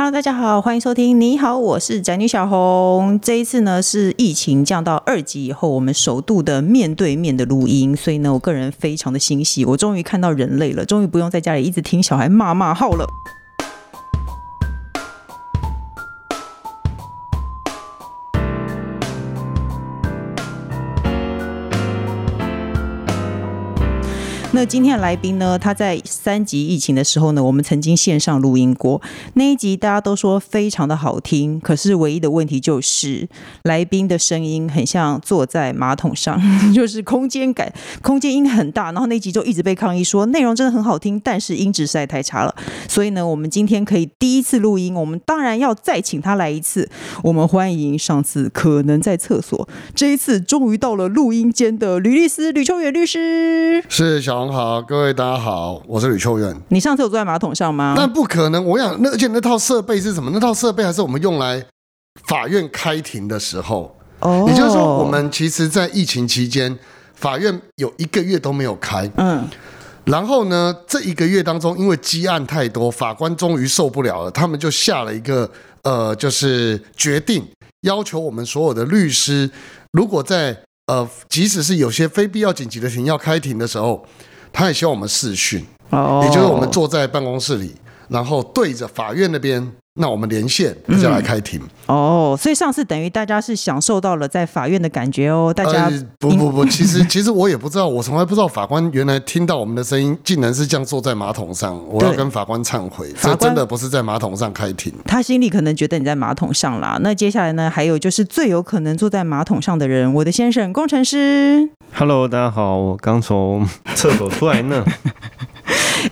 Hello，大家好，欢迎收听。你好，我是宅女小红。这一次呢是疫情降到二级以后，我们首度的面对面的录音，所以呢，我个人非常的欣喜，我终于看到人类了，终于不用在家里一直听小孩骂骂号了。那今天的来宾呢？他在三级疫情的时候呢，我们曾经线上录音过那一集，大家都说非常的好听。可是唯一的问题就是，来宾的声音很像坐在马桶上，就是空间感，空间音很大。然后那集就一直被抗议说内容真的很好听，但是音质实在太差了。所以呢，我们今天可以第一次录音，我们当然要再请他来一次。我们欢迎上次可能在厕所，这一次终于到了录音间的吕律师吕秋远律师。是小。好，各位大家好，我是吕秋远。你上次有坐在马桶上吗？那不可能，我想那而且那套设备是什么？那套设备还是我们用来法院开庭的时候。哦，也就是说，我们其实，在疫情期间，法院有一个月都没有开。嗯，然后呢，这一个月当中，因为积案太多，法官终于受不了了，他们就下了一个呃，就是决定，要求我们所有的律师，如果在呃，即使是有些非必要紧急的庭要开庭的时候。他也希望我们视讯，也就是我们坐在办公室里，然后对着法院那边。那我们连线，大家来开庭。嗯、哦，所以上次等于大家是享受到了在法院的感觉哦。大家、呃、不不不，其实其实我也不知道，我从来不知道法官原来听到我们的声音，竟然是这样坐在马桶上。我要跟法官忏悔，这真的不是在马桶上开庭。他心里可能觉得你在马桶上啦。那接下来呢？还有就是最有可能坐在马桶上的人，我的先生工程师。Hello，大家好，我刚从 厕所出来呢。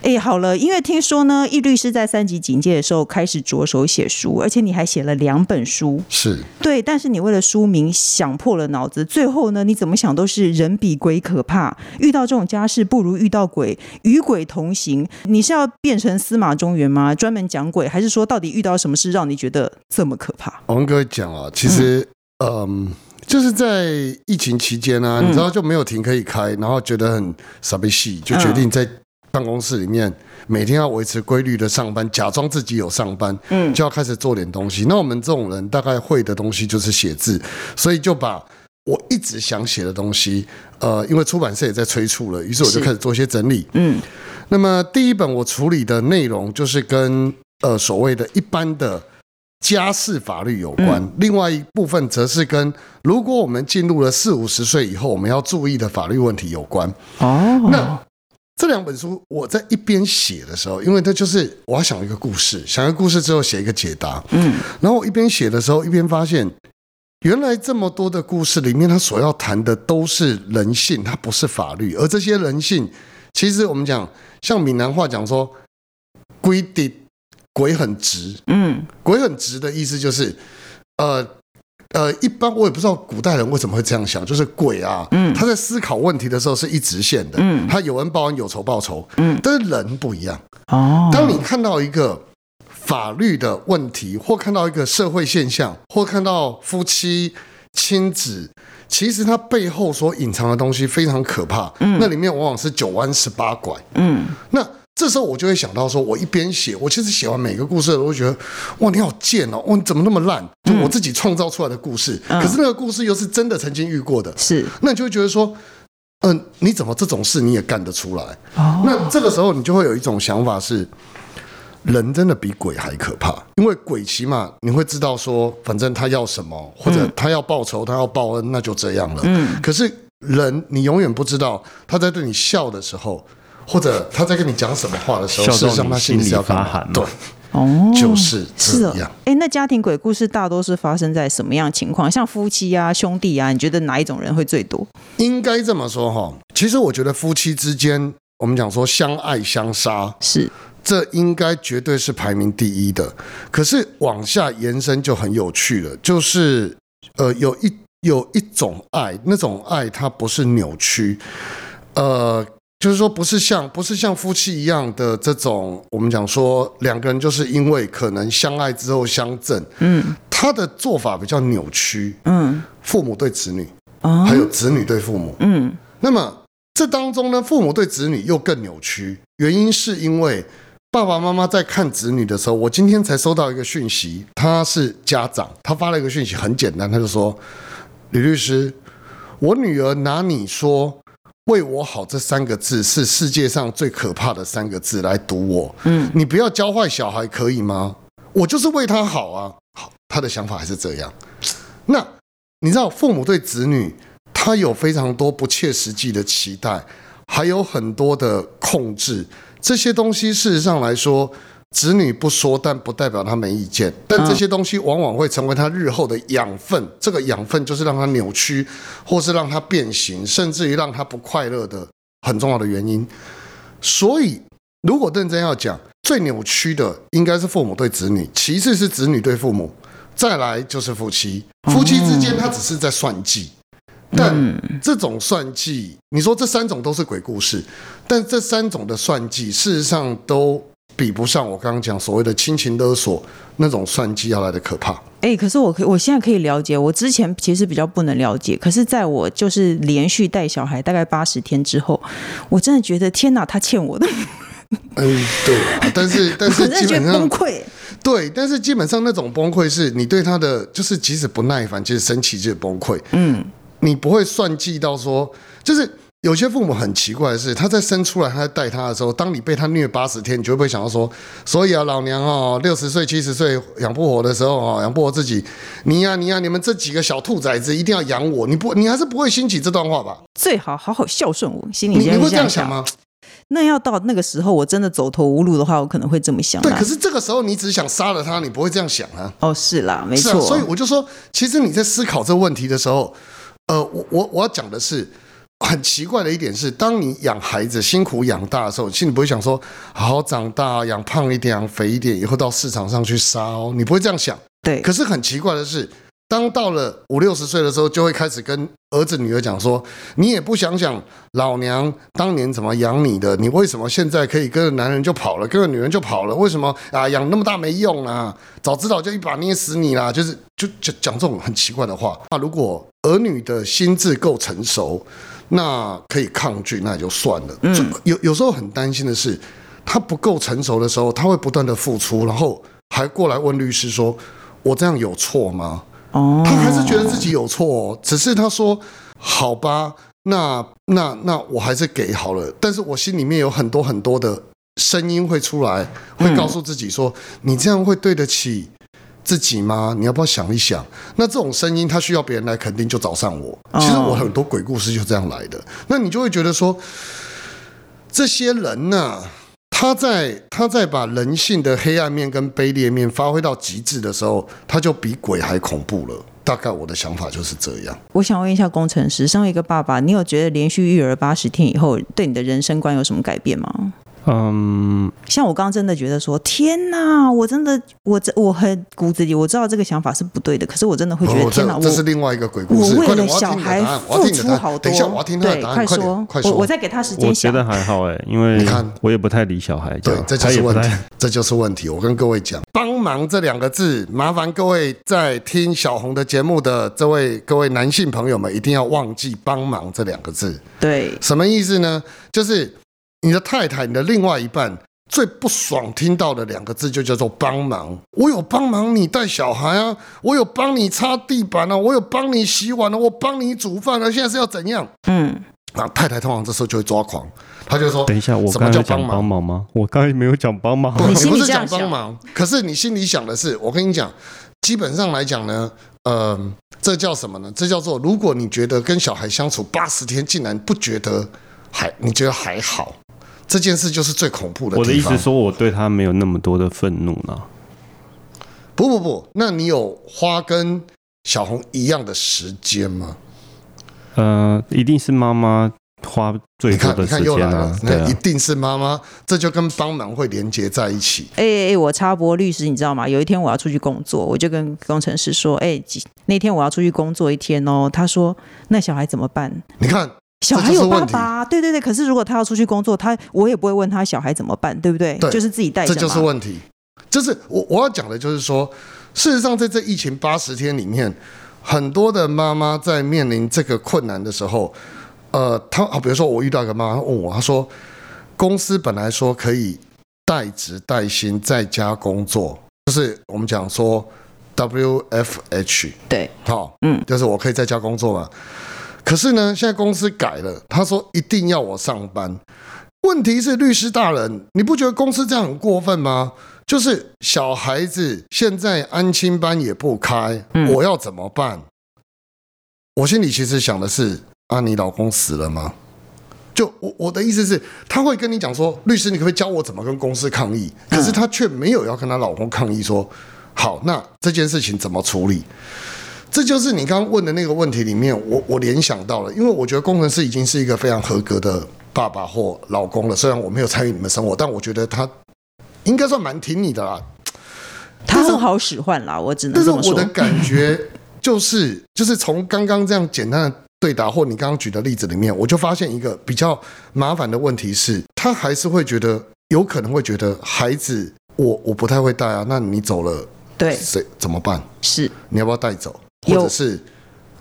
哎，好了，因为听说呢，易律师在三级警戒的时候开始着手写书，而且你还写了两本书，是对。但是你为了书名想破了脑子，最后呢，你怎么想都是人比鬼可怕，遇到这种家事不如遇到鬼，与鬼同行。你是要变成司马中原吗？专门讲鬼，还是说到底遇到什么事让你觉得这么可怕？我跟各位讲啊，其实，嗯、呃，就是在疫情期间呢、啊，你知道就没有停可以开，然后觉得很傻逼戏，就决定在。办公室里面每天要维持规律的上班，假装自己有上班，嗯，就要开始做点东西。那我们这种人大概会的东西就是写字，所以就把我一直想写的东西，呃，因为出版社也在催促了，于是我就开始做一些整理，嗯。那么第一本我处理的内容就是跟呃所谓的一般的家事法律有关，嗯，另外一部分则是跟如果我们进入了四五十岁以后我们要注意的法律问题有关。哦，那。这两本书我在一边写的时候，因为它就是我要想一个故事，想一个故事之后写一个解答，嗯，然后我一边写的时候一边发现，原来这么多的故事里面，它所要谈的都是人性，它不是法律，而这些人性，其实我们讲像闽南话讲说，鬼的鬼很直，嗯，鬼很直的意思就是，呃。呃，一般我也不知道古代人为什么会这样想，就是鬼啊，嗯，他在思考问题的时候是一直线的，嗯，他有恩报恩，有仇报仇，嗯，但是人不一样，哦，当你看到一个法律的问题，或看到一个社会现象，或看到夫妻亲子，其实它背后所隐藏的东西非常可怕，嗯，那里面往往是九弯十八拐，嗯，那。这时候我就会想到说，我一边写，我其实写完每个故事，我都觉得，哇，你好贱哦，哇，你怎么那么烂？就我自己创造出来的故事，可是那个故事又是真的曾经遇过的，是，那你就会觉得说，嗯，你怎么这种事你也干得出来？那这个时候你就会有一种想法是，人真的比鬼还可怕，因为鬼起码你会知道说，反正他要什么，或者他要报仇，他要报恩，那就这样了。嗯，可是人你永远不知道他在对你笑的时候。或者他在跟你讲什么话的时候，是让他心里要发寒。对，哦，就是这样。哎、欸，那家庭鬼故事大多是发生在什么样情况？像夫妻啊、兄弟啊，你觉得哪一种人会最多？应该这么说哈，其实我觉得夫妻之间，我们讲说相爱相杀，是这应该绝对是排名第一的。可是往下延伸就很有趣了，就是呃，有一有一种爱，那种爱它不是扭曲，呃。就是说，不是像不是像夫妻一样的这种，我们讲说两个人就是因为可能相爱之后相赠，嗯，他的做法比较扭曲，嗯，父母对子女，还有子女对父母，嗯，那么这当中呢，父母对子女又更扭曲，原因是因为爸爸妈妈在看子女的时候，我今天才收到一个讯息，他是家长，他发了一个讯息，很简单，他就说：“李律师，我女儿拿你说‘为我好’这三个字是世界上最可怕的三个字来堵我。嗯，你不要教坏小孩可以吗？我就是为他好啊。好，他的想法还是这样。那你知道，父母对子女，他有非常多不切实际的期待，还有很多的控制。”这些东西事实上来说，子女不说，但不代表他没意见。但这些东西往往会成为他日后的养分。这个养分就是让他扭曲，或是让他变形，甚至于让他不快乐的很重要的原因。所以，如果认真要讲，最扭曲的应该是父母对子女，其次是子女对父母，再来就是夫妻。夫妻之间，他只是在算计。但这种算计，你说这三种都是鬼故事，但这三种的算计，事实上都比不上我刚刚讲所谓的亲情勒索那种算计要来的可怕。哎、欸，可是我可我现在可以了解，我之前其实比较不能了解，可是在我就是连续带小孩大概八十天之后，我真的觉得天哪，他欠我的。嗯，对啊，但是 但是基本上崩溃。对，但是基本上那种崩溃是你对他的，就是即使不耐烦，即使生气就是崩溃。嗯。你不会算计到说，就是有些父母很奇怪的是，他在生出来，他在带他的时候，当你被他虐八十天，你就会想到说，所以啊，老娘哦，六十岁、七十岁养不活的时候哦，养不活自己，你呀、啊，你呀、啊，你们这几个小兔崽子一定要养我，你不，你还是不会兴起这段话吧？最好好好孝顺我，心里你，你会这样想吗？那要到那个时候，我真的走投无路的话，我可能会这么想。对，可是这个时候你只想杀了他，你不会这样想啊？哦，是啦，没错。啊、所以我就说，其实你在思考这个问题的时候。呃，我我我要讲的是，很奇怪的一点是，当你养孩子辛苦养大的时候，心里不会想说，好好长大，养胖一点，养肥一点，以后到市场上去杀哦，你不会这样想。对。可是很奇怪的是，当到了五六十岁的时候，就会开始跟儿子女儿讲说，你也不想想老娘当年怎么养你的，你为什么现在可以跟着男人就跑了，跟着女人就跑了？为什么啊？养那么大没用啊？早知道就一把捏死你啦！就是就就讲这种很奇怪的话。那如果儿女的心智够成熟，那可以抗拒，那也就算了。嗯，有有时候很担心的是，他不够成熟的时候，他会不断的付出，然后还过来问律师说：“我这样有错吗？”哦，他还是觉得自己有错哦，只是他说：“好吧，那那那我还是给好了。”但是我心里面有很多很多的声音会出来，会告诉自己说：“你这样会对得起。”自己吗？你要不要想一想？那这种声音，他需要别人来肯定，就找上我。其实我很多鬼故事就这样来的。那你就会觉得说，这些人呢、啊，他在他在把人性的黑暗面跟卑劣面发挥到极致的时候，他就比鬼还恐怖了。大概我的想法就是这样。我想问一下工程师，身为一个爸爸，你有觉得连续育儿八十天以后，对你的人生观有什么改变吗？嗯，像我刚刚真的觉得说，天哪，我真的，我这我很骨子里我知道这个想法是不对的，可是我真的会觉得，天哪，这是另外一个鬼故事。我为了小孩付出好多。等一下，我要听他的答案。快说，快说，我我再给他时间想。我觉得还好哎，因为你看，我也不太理小孩。对，这就是问题，这就是问题。我跟各位讲，帮忙这两个字，麻烦各位在听小红的节目的这位各位男性朋友们，一定要忘记帮忙这两个字。对，什么意思呢？就是你的太太，你的另外一半。最不爽听到的两个字就叫做帮忙。我有帮忙你带小孩啊，我有帮你擦地板啊，我有帮你洗碗啊，我帮你煮饭啊。现在是要怎样？嗯，那，太太通常这时候就会抓狂，他就说：“等一下，我刚才讲帮忙吗？我刚才没有讲帮忙。你不是讲帮忙，可是你心里想的是，我跟你讲，基本上来讲呢，呃，这叫什么呢？这叫做，如果你觉得跟小孩相处八十天，竟然不觉得还，你觉得还好。”这件事就是最恐怖的。我的意思说，我对他没有那么多的愤怒呢。不不不，那你有花跟小红一样的时间吗？呃，一定是妈妈花最多的时间啊。那一定是妈妈，这就跟帮忙会连接在一起。哎哎哎，我插播律师，你知道吗？有一天我要出去工作，我就跟工程师说：“哎，那天我要出去工作一天哦。”他说：“那小孩怎么办？”你看。小孩有爸爸，对对对。可是如果他要出去工作，他我也不会问他小孩怎么办，对不对？对，就是自己带着。这就是问题。就是我我要讲的，就是说，事实上，在这疫情八十天里面，很多的妈妈在面临这个困难的时候，呃，他啊，比如说我遇到一个妈妈问我，她说，公司本来说可以带职带薪在家工作，就是我们讲说 WFH，对，好，嗯，就是我可以在家工作嘛。可是呢，现在公司改了，他说一定要我上班。问题是，律师大人，你不觉得公司这样很过分吗？就是小孩子现在安亲班也不开，我要怎么办？我心里其实想的是，啊，你老公死了吗？就我我的意思是，他会跟你讲说，律师，你可不可以教我怎么跟公司抗议？可是他却没有要跟他老公抗议说，好，那这件事情怎么处理？这就是你刚刚问的那个问题里面，我我联想到了，因为我觉得工程师已经是一个非常合格的爸爸或老公了。虽然我没有参与你们生活，但我觉得他应该算蛮挺你的啦。他很好使唤啦，我只能说。但是我的感觉就是，就是从刚刚这样简单的对答或你刚刚举的例子里面，我就发现一个比较麻烦的问题是，他还是会觉得有可能会觉得孩子我我不太会带啊，那你走了，对，谁怎么办？是你要不要带走？或者是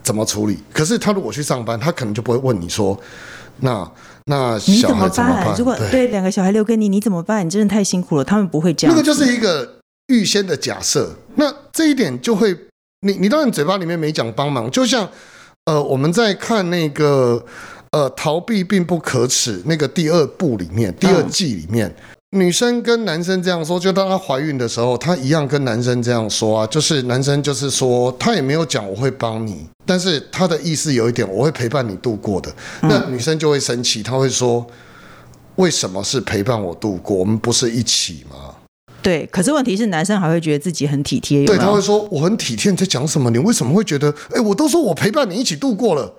怎么处理？可是他如果去上班，他可能就不会问你说：“那那小孩怎么办？”如果对两个小孩留给你，你怎么办？你真的太辛苦了。他们不会这样。那个就是一个预先的假设。那这一点就会，你你当然嘴巴里面没讲帮忙，就像呃我们在看那个呃逃避并不可耻那个第二部里面，第二季里面。嗯女生跟男生这样说，就当她怀孕的时候，她一样跟男生这样说啊，就是男生就是说，他也没有讲我会帮你，但是他的意思有一点，我会陪伴你度过的。那女生就会生气，她会说，为什么是陪伴我度过？我们不是一起吗？对，可是问题是，男生还会觉得自己很体贴。对，他会说我很体贴，你在讲什么？你为什么会觉得？哎，我都说我陪伴你一起度过了，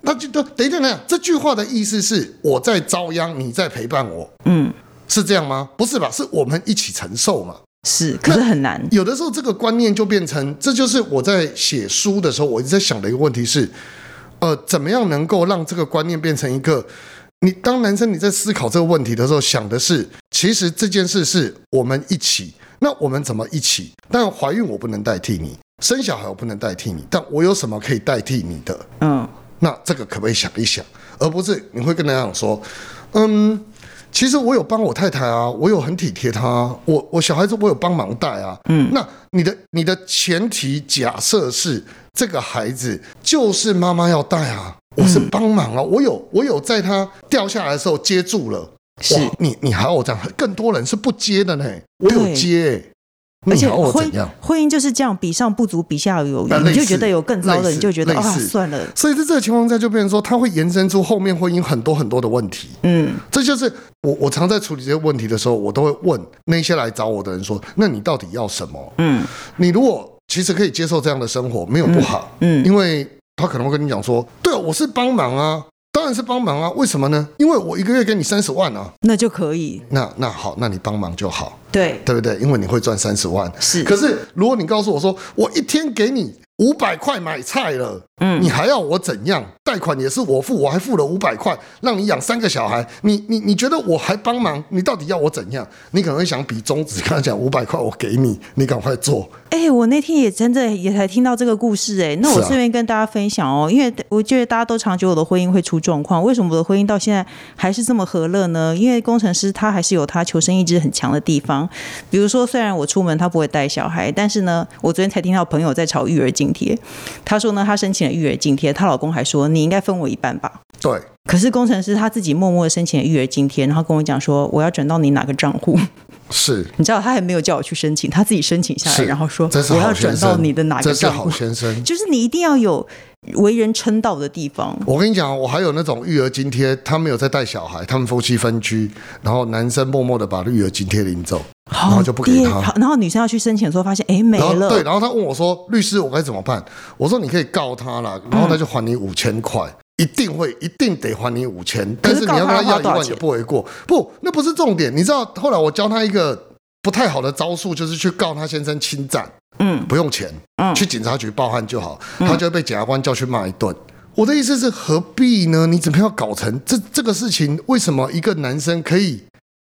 那就等等一等，这句话的意思是我在遭殃，你在陪伴我。嗯。是这样吗？不是吧？是我们一起承受嘛？是，可是很难。有的时候这个观念就变成，这就是我在写书的时候，我一直在想的一个问题是，呃，怎么样能够让这个观念变成一个？你当男生你在思考这个问题的时候，想的是，其实这件事是我们一起。那我们怎么一起？但怀孕我不能代替你，生小孩我不能代替你，但我有什么可以代替你的？嗯，那这个可不可以想一想？而不是你会跟他讲说，嗯。其实我有帮我太太啊，我有很体贴她，我我小孩子我有帮忙带啊。嗯，那你的你的前提假设是这个孩子就是妈妈要带啊，我是帮忙啊，我有我有在他掉下来的时候接住了。是，你你还有这样，更多人是不接的呢，我有接。而且婚婚姻就是这样，比上不足，比下有余。你就觉得有更糟的，你就觉得啊，算了。所以在这个情况下，就变成说，它会延伸出后面婚姻很多很多的问题。嗯，这就是我我常在处理这些问题的时候，我都会问那些来找我的人说：“那你到底要什么？”嗯，你如果其实可以接受这样的生活，没有不好。嗯，因为他可能会跟你讲说：“对，我是帮忙啊。”当然是帮忙啊，为什么呢？因为我一个月给你三十万啊，那就可以。那那好，那你帮忙就好，对对不对？因为你会赚三十万。是，可是如果你告诉我说，我一天给你。五百块买菜了，嗯，你还要我怎样？贷款也是我付，我还付了五百块让你养三个小孩，你你你觉得我还帮忙？你到底要我怎样？你可能会想比中指，跟他讲五百块我给你，你赶快做。哎、欸，我那天也真的也才听到这个故事、欸，哎，那我顺便跟大家分享哦，啊、因为我觉得大家都常觉得我的婚姻会出状况，为什么我的婚姻到现在还是这么和乐呢？因为工程师他还是有他求生意志很强的地方，比如说虽然我出门他不会带小孩，但是呢，我昨天才听到朋友在吵育儿津贴。他说呢，他申请了育儿津贴，她老公还说你应该分我一半吧。对。可是工程师他自己默默的申请了育儿津贴，然后跟我讲说我要转到你哪个账户。是。你知道他还没有叫我去申请，他自己申请下来，然后说我要转到你的哪个账户。这是好先生。就是你一定要有为人称道的地方。我跟你讲，我还有那种育儿津贴，他没有在带小孩，他们夫妻分居，然后男生默默的把育儿津贴领走。然后就不给他，然后女生要去申请的时候，发现哎没了。对，然后他问我说：“律师，我该怎么办？”我说：“你可以告他了，然后他就还你五千块，嗯、一定会，一定得还你五千。但是你要跟他要一万也不为过。不，那不是重点。你知道后来我教他一个不太好的招数，就是去告他先生侵占，嗯，不用钱，嗯，去警察局报案就好，他就会被检察官叫去骂一顿。我的意思是何必呢？你怎么样搞成这这个事情？为什么一个男生可以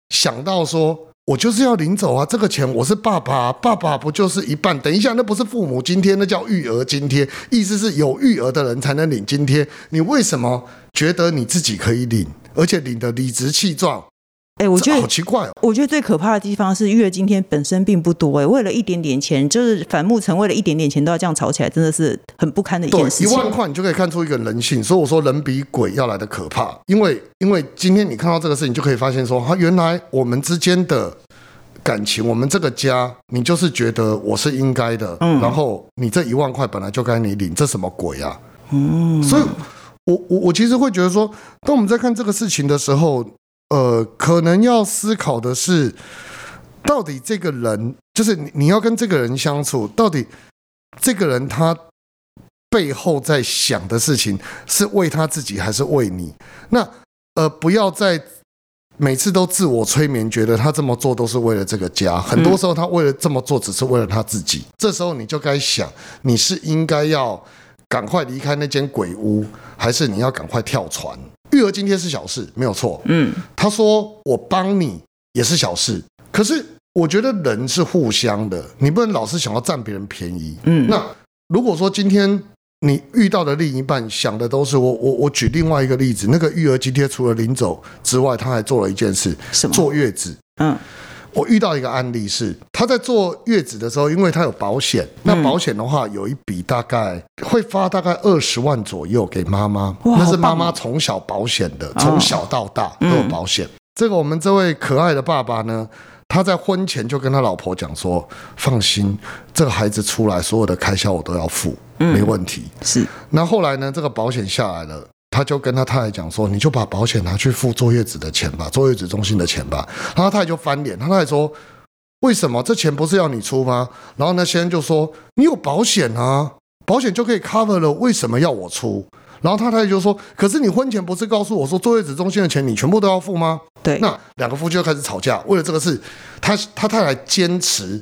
想到说？我就是要领走啊！这个钱我是爸爸，爸爸不就是一半？等一下，那不是父母津贴，那叫育儿津贴。意思是有育儿的人才能领津贴。你为什么觉得你自己可以领，而且领的理直气壮？哎，我觉得好奇怪哦。我觉得最可怕的地方是育儿津贴本身并不多，哎，为了一点点钱，就是反目成为了一点点钱都要这样吵起来，真的是很不堪的一件事情。一万块你就可以看出一个人性，所以我说人比鬼要来的可怕。因为因为今天你看到这个事情，就可以发现说，他原来我们之间的。感情，我们这个家，你就是觉得我是应该的，嗯，然后你这一万块本来就该你领，这什么鬼啊？嗯，所以我我我其实会觉得说，当我们在看这个事情的时候，呃，可能要思考的是，到底这个人，就是你你要跟这个人相处，到底这个人他背后在想的事情是为他自己还是为你？那呃，不要再。每次都自我催眠，觉得他这么做都是为了这个家。很多时候，他为了这么做，只是为了他自己。这时候，你就该想，你是应该要赶快离开那间鬼屋，还是你要赶快跳船？育儿津贴是小事，没有错。嗯，他说我帮你也是小事，可是我觉得人是互相的，你不能老是想要占别人便宜。嗯，那如果说今天。你遇到的另一半想的都是我，我我举另外一个例子，那个育儿津贴除了领走之外，他还做了一件事，什么？坐月子。嗯，我遇到一个案例是，他在坐月子的时候，因为他有保险，那保险的话有一笔大概会发大概二十万左右给妈妈，那是妈妈从小保险的，从小到大都有保险。这个我们这位可爱的爸爸呢，他在婚前就跟他老婆讲说：“放心，这个孩子出来，所有的开销我都要付，没问题。”是。那后来呢，这个保险下来了，他就跟他太太讲说：“你就把保险拿去付坐月子的钱吧，坐月子中心的钱吧。”然后他太太就翻脸，他太太说：“为什么这钱不是要你出吗？”然后那，先生就说：“你有保险啊，保险就可以 cover 了，为什么要我出？”然后他太太就说：“可是你婚前不是告诉我说坐月子中心的钱你全部都要付吗？”对。那两个夫妻就开始吵架，为了这个事，他他太太坚持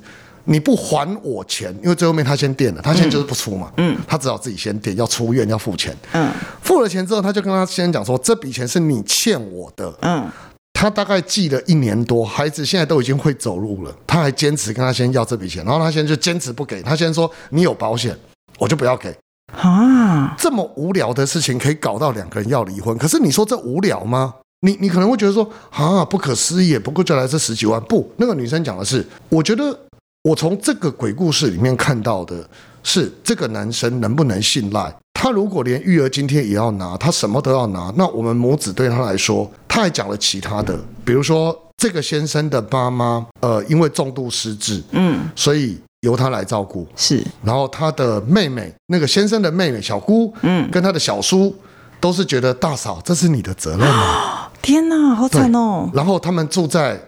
你不还我钱，因为最后面他先垫了，他现在就是不出嘛。嗯。他只好自己先垫，要出院要付钱。嗯。付了钱之后，他就跟他先生讲说：“这笔钱是你欠我的。”嗯。他大概记了一年多，孩子现在都已经会走路了，他还坚持跟他先生要这笔钱，然后他先生就坚持不给，他先生说：“你有保险，我就不要给。”啊，这么无聊的事情可以搞到两个人要离婚？可是你说这无聊吗？你你可能会觉得说啊，不可思议，不过就来这十几万。不，那个女生讲的是，我觉得我从这个鬼故事里面看到的是，这个男生能不能信赖？他如果连育儿津贴也要拿，他什么都要拿，那我们母子对他来说，他还讲了其他的，比如说这个先生的妈妈，呃，因为重度失智，嗯，所以。由他来照顾是，然后他的妹妹，那个先生的妹妹小姑，嗯，跟他的小叔都是觉得大嫂，这是你的责任啊！天哪，好惨哦！然后他们住在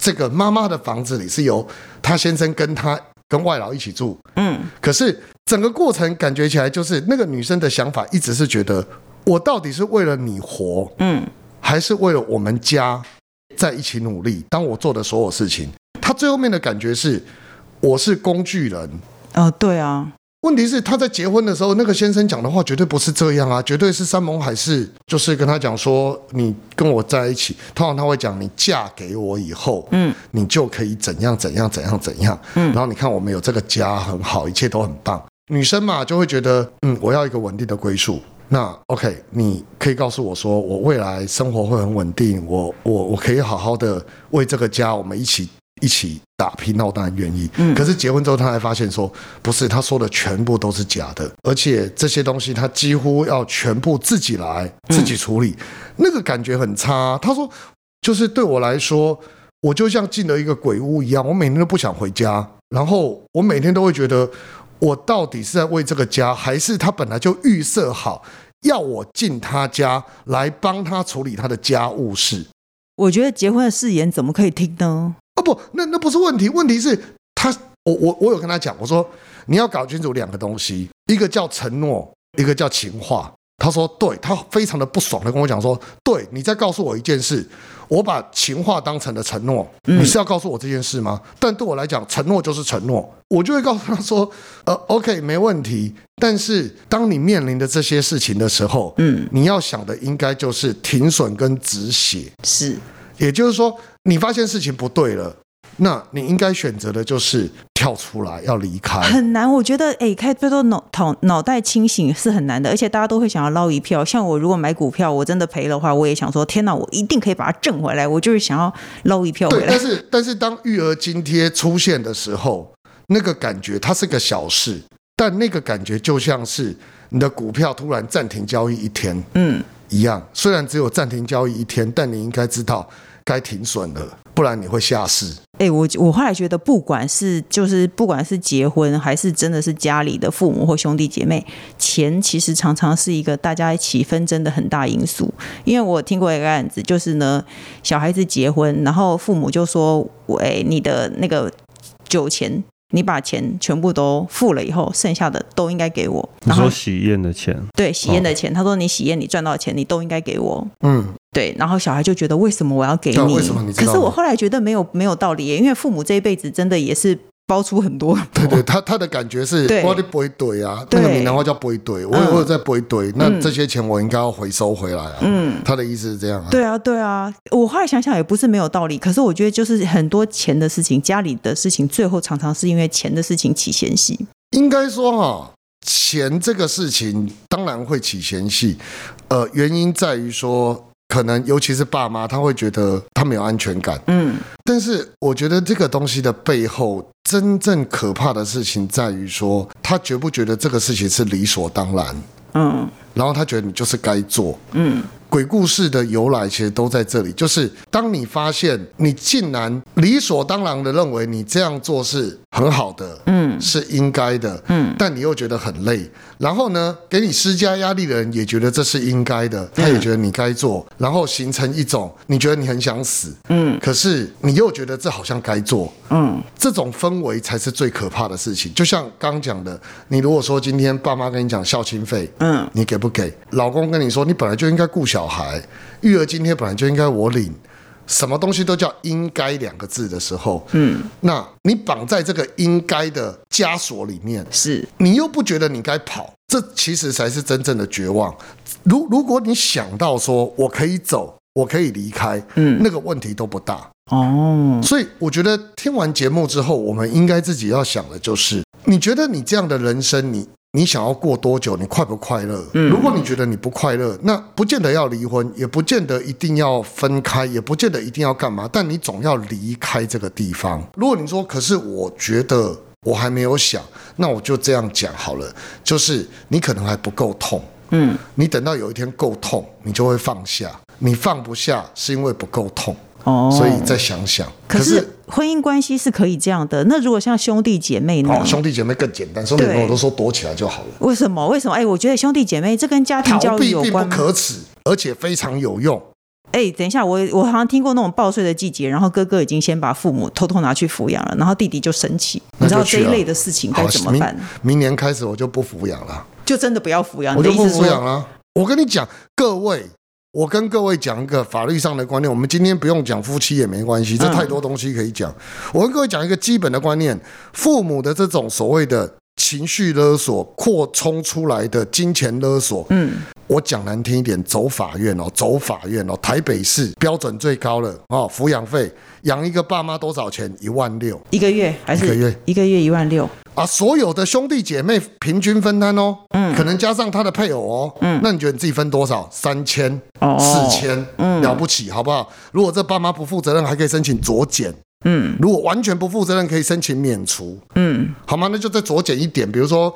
这个妈妈的房子里，是由她先生跟她跟外劳一起住，嗯。可是整个过程感觉起来，就是那个女生的想法一直是觉得，我到底是为了你活，嗯，还是为了我们家在一起努力？当我做的所有事情，她最后面的感觉是。我是工具人，哦，对啊。问题是他在结婚的时候，那个先生讲的话绝对不是这样啊，绝对是山盟海誓，就是跟他讲说，你跟我在一起，通常他会讲，你嫁给我以后，嗯，你就可以怎样怎样怎样怎样，嗯，然后你看我们有这个家很好，一切都很棒。女生嘛，就会觉得，嗯，我要一个稳定的归宿。那 OK，你可以告诉我说，我未来生活会很稳定，我我我可以好好的为这个家，我们一起。一起打拼，那我当然愿意。嗯，可是结婚之后，他才发现说，不是他说的全部都是假的，而且这些东西他几乎要全部自己来，自己处理，那个感觉很差。他说，就是对我来说，我就像进了一个鬼屋一样，我每天都不想回家，然后我每天都会觉得，我到底是在为这个家，还是他本来就预设好要我进他家来帮他处理他的家务事？我觉得结婚的誓言怎么可以听呢？哦不，那那不是问题，问题是他，我我我有跟他讲，我说你要搞清楚两个东西，一个叫承诺，一个叫情话。他说对，他非常的不爽的跟我讲说，对，你再告诉我一件事，我把情话当成了承诺，你是要告诉我这件事吗？但对我来讲，承诺就是承诺，我就会告诉他说，呃，OK，没问题。但是当你面临的这些事情的时候，嗯，你要想的应该就是停损跟止血，是。也就是说，你发现事情不对了，那你应该选择的就是跳出来，要离开。很难，我觉得，哎，开最多脑头脑袋清醒是很难的，而且大家都会想要捞一票。像我如果买股票，我真的赔的话，我也想说，天哪，我一定可以把它挣回来。我就是想要捞一票回来。对，但是但是当育儿津贴出现的时候，那个感觉它是个小事，但那个感觉就像是你的股票突然暂停交易一天，嗯，一样。虽然只有暂停交易一天，但你应该知道。该停损的，不然你会下市。哎、我我后来觉得，不管是就是不管是结婚，还是真的是家里的父母或兄弟姐妹，钱其实常常是一个大家一起纷争的很大因素。因为我听过一个案子，就是呢，小孩子结婚，然后父母就说：“喂，你的那个酒钱。”你把钱全部都付了以后，剩下的都应该给我。你说喜宴的钱？对，喜宴的钱。他说你喜宴你赚到的钱，你都应该给我。嗯，对。然后小孩就觉得为什么我要给你？为什么你？可是我后来觉得没有没有道理耶，因为父母这一辈子真的也是。包出很多，对对，他他的感觉是，我的不会对啊，那个闽南话叫不会对，我我有在不会对，那这些钱我应该要回收回来啊。嗯，他的意思是这样啊。对啊，对啊，我后来想想也不是没有道理，可是我觉得就是很多钱的事情，家里的事情，最后常常是因为钱的事情起嫌隙。应该说哈，钱这个事情当然会起嫌隙，呃，原因在于说。可能尤其是爸妈，他会觉得他没有安全感。嗯，但是我觉得这个东西的背后，真正可怕的事情在于说，他觉不觉得这个事情是理所当然？嗯，然后他觉得你就是该做。嗯。鬼故事的由来其实都在这里，就是当你发现你竟然理所当然的认为你这样做是很好的，嗯，是应该的，嗯，但你又觉得很累，然后呢，给你施加压力的人也觉得这是应该的，他也觉得你该做，然后形成一种你觉得你很想死，嗯，可是你又觉得这好像该做，嗯，这种氛围才是最可怕的事情。就像刚刚讲的，你如果说今天爸妈跟你讲孝亲费，嗯，你给不给？老公跟你说你本来就应该顾小。小孩育儿津贴本来就应该我领，什么东西都叫应该两个字的时候，嗯，那你绑在这个应该的枷锁里面，是你又不觉得你该跑，这其实才是真正的绝望。如如果你想到说我可以走，我可以离开，嗯，那个问题都不大哦。所以我觉得听完节目之后，我们应该自己要想的就是，你觉得你这样的人生，你。你想要过多久？你快不快乐？如果你觉得你不快乐，那不见得要离婚，也不见得一定要分开，也不见得一定要干嘛。但你总要离开这个地方。如果你说，可是我觉得我还没有想，那我就这样讲好了。就是你可能还不够痛，嗯，你等到有一天够痛，你就会放下。你放不下，是因为不够痛。哦，所以再想想。可是婚姻关系是可以这样的。那如果像兄弟姐妹呢？哦，兄弟姐妹更简单。兄弟姐妹我都说躲起来就好了。为什么？为什么？哎，我觉得兄弟姐妹这跟家庭教育有关。并不可耻，而且非常有用。哎，等一下，我我好像听过那种报税的季节，然后哥哥已经先把父母偷偷拿去抚养了，然后弟弟就生气。你知道这一类的事情该怎么办？明年开始我就不抚养了。就真的不要抚养？我就不抚养了。我跟你讲，各位。我跟各位讲一个法律上的观念，我们今天不用讲夫妻也没关系，这太多东西可以讲。我跟各位讲一个基本的观念：父母的这种所谓的情绪勒索、扩充出来的金钱勒索，嗯，我讲难听一点，走法院哦，走法院哦。台北市标准最高了哦，抚养费养一个爸妈多少钱？一万六一个月还是一个月？一个月一万六。啊，所有的兄弟姐妹平均分摊哦，嗯，可能加上他的配偶哦，嗯，那你觉得你自己分多少？三千、哦、四千，嗯，了不起，好不好？如果这爸妈不负责任，还可以申请酌减，嗯，如果完全不负责任，可以申请免除，嗯，好吗？那就再酌减一点，比如说，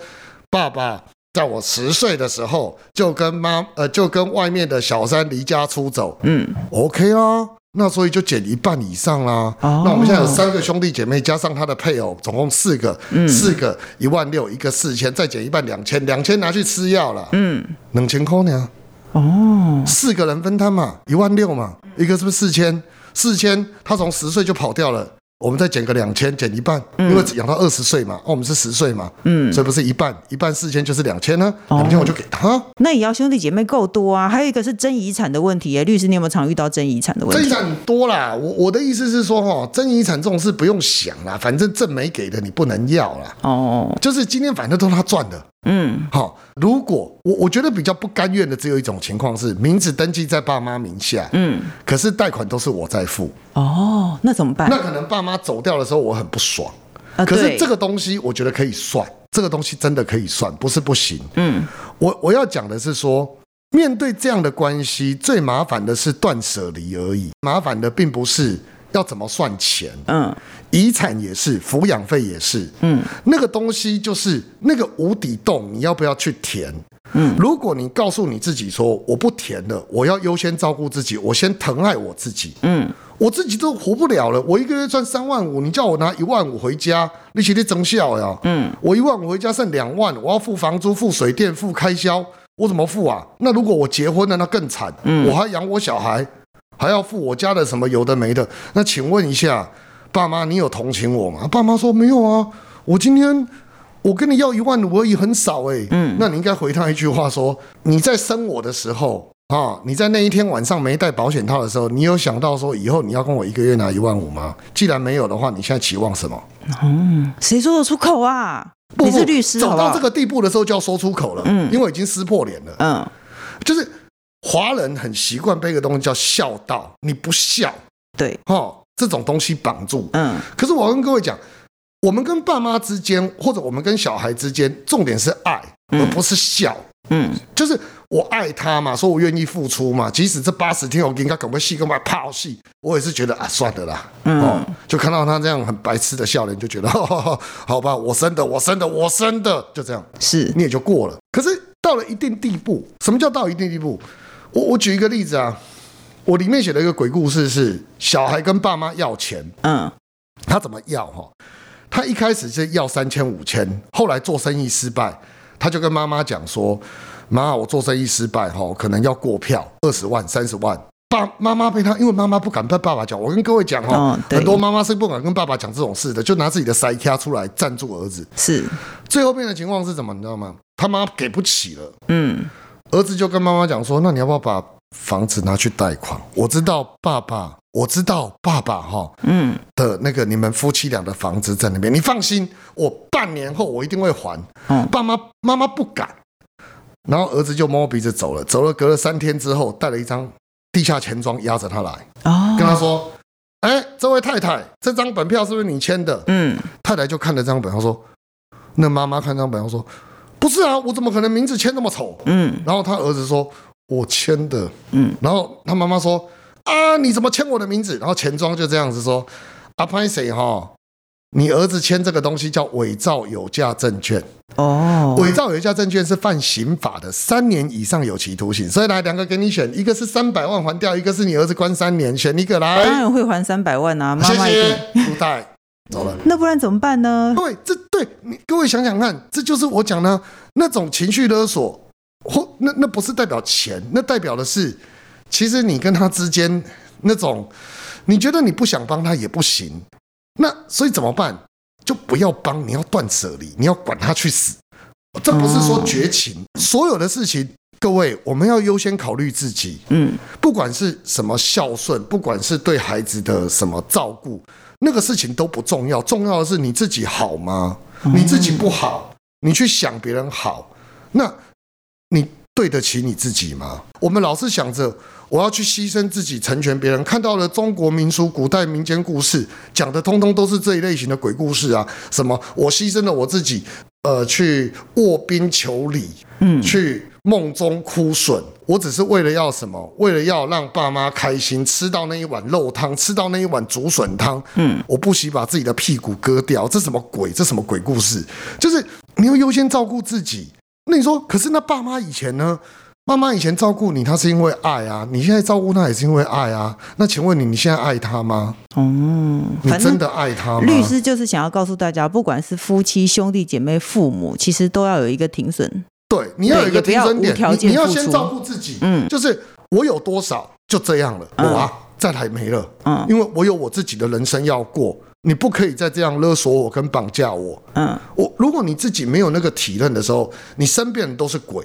爸爸在我十岁的时候就跟妈，呃，就跟外面的小三离家出走，嗯，OK 啊。那所以就减一半以上啦。Oh. 那我们现在有三个兄弟姐妹，加上他的配偶，总共四个，嗯、四个一万六，一个四千，再减一半两千，两千拿去吃药了。嗯，两千块呢？哦，四个人分摊嘛，一万六嘛，一个是不是四千？四千，他从十岁就跑掉了。我们再减个两千，减一半，因为只养到二十岁嘛，哦，我们是十岁嘛，嗯，所以不是一半，一半四千就是两千呢，两千我就给他。那也要兄弟姐妹够多啊，还有一个是争遗产的问题耶，律师，你有没有常遇到争遗产的问题？争遗产多啦，我我的意思是说哈，争遗产这种事不用想啦，反正证没给的你不能要啦。哦，就是今天反正都是他赚的。嗯，好，如果我我觉得比较不甘愿的只有一种情况是名字登记在爸妈名下，嗯，可是贷款都是我在付。哦，那怎么办？那可能爸妈走掉的时候我很不爽。啊，可是这个东西我觉得可以算，这个东西真的可以算，不是不行。嗯，我我要讲的是说，面对这样的关系，最麻烦的是断舍离而已，麻烦的并不是。要怎么算钱？嗯，遗产也是，抚养费也是。嗯，那个东西就是那个无底洞，你要不要去填？嗯，如果你告诉你自己说我不填了，我要优先照顾自己，我先疼爱我自己。嗯，我自己都活不了了，我一个月赚三万五，你叫我拿一万五回家，你写的增效呀？嗯，我一万五回家剩两万，我要付房租、付水电、付开销，我怎么付啊？那如果我结婚了，那更惨。嗯，我还养我小孩。还要付我家的什么有的没的？那请问一下，爸妈，你有同情我吗？爸妈说没有啊，我今天我跟你要一万五而已，很少哎。嗯，那你应该回他一句话说：你在生我的时候啊，你在那一天晚上没带保险套的时候，你有想到说以后你要跟我一个月拿一万五吗？既然没有的话，你现在期望什么？嗯，谁说得出口啊？不不，你是律师，走到这个地步的时候就要说出口了。嗯，因为已经撕破脸了。嗯，就是。华人很习惯背个东西叫孝道，你不孝，对，哈，这种东西绑住。嗯，可是我跟各位讲，我们跟爸妈之间，或者我们跟小孩之间，重点是爱，而不是孝。嗯，就是我爱他嘛，说我愿意付出嘛，即使这八十天我给他搞个戏，干嘛泡戏，我也是觉得啊，算了啦。嗯，就看到他这样很白痴的笑脸，就觉得，好吧，我生的，我生的，我生的，就这样，是，你也就过了。可是到了一定地步，什么叫到一定地步？我我举一个例子啊，我里面写的一个鬼故事是小孩跟爸妈要钱，嗯，他怎么要哈？他一开始是要三千五千，后来做生意失败，他就跟妈妈讲说：“妈，我做生意失败哈，可能要过票二十万、三十万。”爸妈妈被他，因为妈妈不敢跟爸爸讲。我跟各位讲哈，很多妈妈是不敢跟爸爸讲这种事的，就拿自己的塞卡出来赞助儿子。是，最后面的情况是什么？你知道吗？他妈给不起了，嗯。儿子就跟妈妈讲说：“那你要不要把房子拿去贷款？我知道爸爸，我知道爸爸哈，嗯的那个你们夫妻俩的房子在那边，你放心，我半年后我一定会还。嗯，爸妈妈妈不敢，然后儿子就摸摸鼻子走了，走了，隔了三天之后，带了一张地下钱庄押着他来，哦，跟他说：哎，这位太太，这张本票是不是你签的？嗯，太太就看了这张本票说，那妈妈看这张本票说。”不是啊，我怎么可能名字签那么丑？嗯，然后他儿子说，我签的，嗯，然后他妈妈说，啊，你怎么签我的名字？然后钱庄就这样子说，阿潘谁哈，你儿子签这个东西叫伪造有价证券，哦，伪造有价证券是犯刑法的，三年以上有期徒刑，所以来两个给你选，一个是三百万还掉，一个是你儿子关三年，选一个来，当然会还三百万啊，妈妈谢谢，不带。走了，那不然怎么办呢？各位，这对你各位想想看，这就是我讲的那种情绪勒索，或那那不是代表钱，那代表的是，其实你跟他之间那种，你觉得你不想帮他也不行，那所以怎么办？就不要帮，你要断舍离，你要管他去死。这不是说绝情，哦、所有的事情，各位我们要优先考虑自己。嗯，不管是什么孝顺，不管是对孩子的什么照顾。那个事情都不重要，重要的是你自己好吗？你自己不好，你去想别人好，那你对得起你自己吗？我们老是想着我要去牺牲自己成全别人，看到了中国民俗、古代民间故事，讲的通通都是这一类型的鬼故事啊！什么我牺牲了我自己，呃，去卧冰求鲤，嗯，去。梦中枯笋，我只是为了要什么？为了要让爸妈开心，吃到那一碗肉汤，吃到那一碗竹笋汤。嗯，我不惜把自己的屁股割掉，这什么鬼？这什么鬼故事？就是你要优先照顾自己。那你说，可是那爸妈以前呢？妈妈以前照顾你，他是因为爱啊。你现在照顾他也是因为爱啊。那请问你，你现在爱他吗？嗯，你真的爱他吗？律师就是想要告诉大家，不管是夫妻、兄弟姐妹、父母，其实都要有一个停损。对，你要有一个停损点，你，你要先照顾自己。嗯，就是我有多少就这样了，嗯、我啊再来没了。嗯，因为我有我自己的人生要过，你不可以再这样勒索我跟绑架我。嗯，我如果你自己没有那个体认的时候，你身边人都是鬼